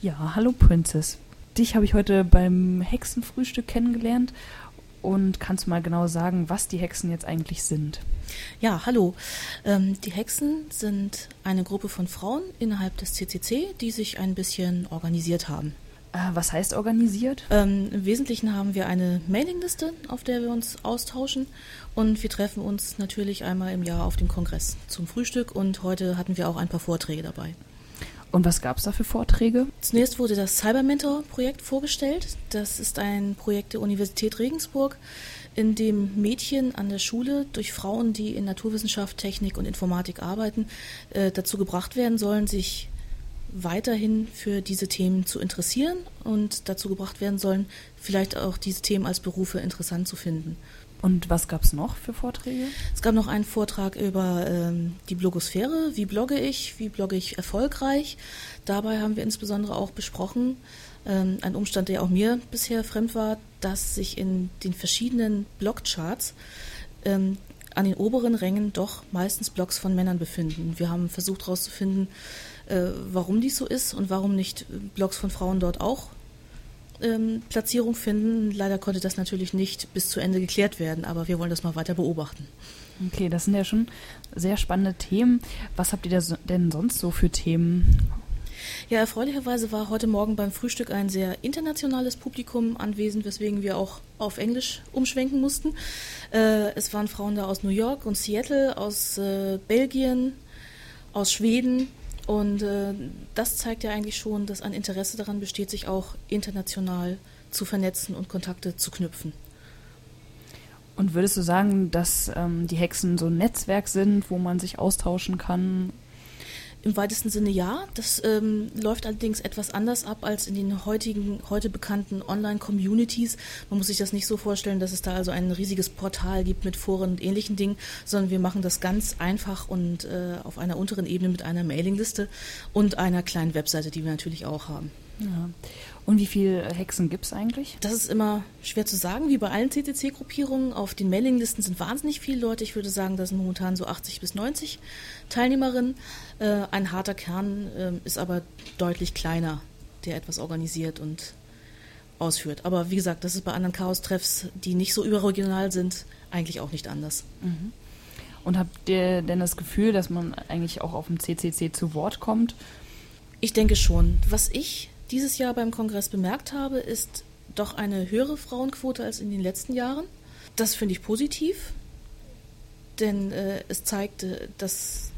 Ja, hallo Princess. Dich habe ich heute beim Hexenfrühstück kennengelernt und kannst du mal genau sagen, was die Hexen jetzt eigentlich sind? Ja, hallo. Ähm, die Hexen sind eine Gruppe von Frauen innerhalb des CCC, die sich ein bisschen organisiert haben. Äh, was heißt organisiert? Ähm, Im Wesentlichen haben wir eine Mailingliste, auf der wir uns austauschen und wir treffen uns natürlich einmal im Jahr auf dem Kongress zum Frühstück und heute hatten wir auch ein paar Vorträge dabei. Und was gab es da für Vorträge? Zunächst wurde das Cybermentor-Projekt vorgestellt. Das ist ein Projekt der Universität Regensburg, in dem Mädchen an der Schule durch Frauen, die in Naturwissenschaft, Technik und Informatik arbeiten, äh, dazu gebracht werden sollen, sich weiterhin für diese Themen zu interessieren und dazu gebracht werden sollen, vielleicht auch diese Themen als Berufe interessant zu finden. Und was gab es noch für Vorträge? Es gab noch einen Vortrag über ähm, die Blogosphäre. Wie blogge ich? Wie blogge ich erfolgreich? Dabei haben wir insbesondere auch besprochen, ähm, ein Umstand, der auch mir bisher fremd war, dass sich in den verschiedenen Blogcharts ähm, an den oberen Rängen doch meistens Blogs von Männern befinden. Wir haben versucht herauszufinden, äh, warum dies so ist und warum nicht Blogs von Frauen dort auch ähm, Platzierung finden. Leider konnte das natürlich nicht bis zu Ende geklärt werden, aber wir wollen das mal weiter beobachten. Okay, das sind ja schon sehr spannende Themen. Was habt ihr denn sonst so für Themen? Ja, erfreulicherweise war heute Morgen beim Frühstück ein sehr internationales Publikum anwesend, weswegen wir auch auf Englisch umschwenken mussten. Äh, es waren Frauen da aus New York und Seattle, aus äh, Belgien, aus Schweden, und äh, das zeigt ja eigentlich schon, dass ein Interesse daran besteht, sich auch international zu vernetzen und Kontakte zu knüpfen. Und würdest du sagen, dass ähm, die Hexen so ein Netzwerk sind, wo man sich austauschen kann im weitesten Sinne ja. Das ähm, läuft allerdings etwas anders ab als in den heutigen, heute bekannten Online-Communities. Man muss sich das nicht so vorstellen, dass es da also ein riesiges Portal gibt mit Foren und ähnlichen Dingen, sondern wir machen das ganz einfach und äh, auf einer unteren Ebene mit einer Mailingliste und einer kleinen Webseite, die wir natürlich auch haben. Ja. Und wie viele Hexen gibt es eigentlich? Das ist immer schwer zu sagen, wie bei allen CCC-Gruppierungen. Auf den Mailinglisten sind wahnsinnig viele Leute. Ich würde sagen, da sind momentan so 80 bis 90 Teilnehmerinnen. Äh, ein harter Kern äh, ist aber deutlich kleiner, der etwas organisiert und ausführt. Aber wie gesagt, das ist bei anderen Chaos-Treffs, die nicht so überregional sind, eigentlich auch nicht anders. Mhm. Und habt ihr denn das Gefühl, dass man eigentlich auch auf dem CCC zu Wort kommt? Ich denke schon. Was ich dieses Jahr beim Kongress bemerkt habe, ist doch eine höhere Frauenquote als in den letzten Jahren. Das finde ich positiv, denn äh, es zeigt, dass,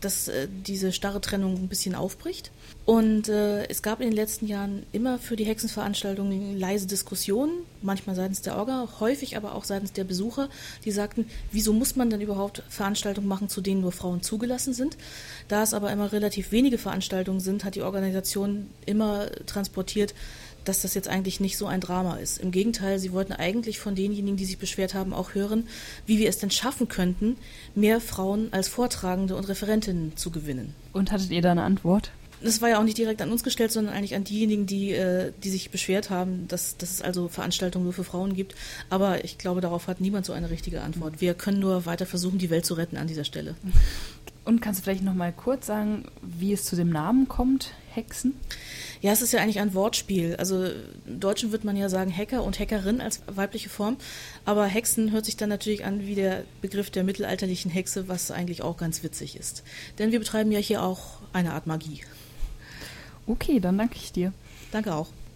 dass äh, diese starre Trennung ein bisschen aufbricht. Und äh, es gab in den letzten Jahren immer für die Hexenveranstaltungen leise Diskussionen, manchmal seitens der Orga, häufig aber auch seitens der Besucher, die sagten, wieso muss man denn überhaupt Veranstaltungen machen, zu denen nur Frauen zugelassen sind? Da es aber immer relativ wenige Veranstaltungen sind, hat die Organisation immer transportiert, dass das jetzt eigentlich nicht so ein Drama ist. Im Gegenteil, sie wollten eigentlich von denjenigen, die sich beschwert haben, auch hören, wie wir es denn schaffen könnten, mehr Frauen als Vortragende und Referentinnen zu gewinnen. Und hattet ihr da eine Antwort? das war ja auch nicht direkt an uns gestellt, sondern eigentlich an diejenigen, die, äh, die sich beschwert haben, dass, dass es also Veranstaltungen nur für Frauen gibt. Aber ich glaube, darauf hat niemand so eine richtige Antwort. Wir können nur weiter versuchen, die Welt zu retten an dieser Stelle. Und kannst du vielleicht noch mal kurz sagen, wie es zu dem Namen kommt, Hexen? Ja, es ist ja eigentlich ein Wortspiel. Also im Deutschen wird man ja sagen Hacker und Hackerin als weibliche Form. Aber Hexen hört sich dann natürlich an wie der Begriff der mittelalterlichen Hexe, was eigentlich auch ganz witzig ist. Denn wir betreiben ja hier auch eine Art Magie. Okay, dann danke ich dir. Danke auch.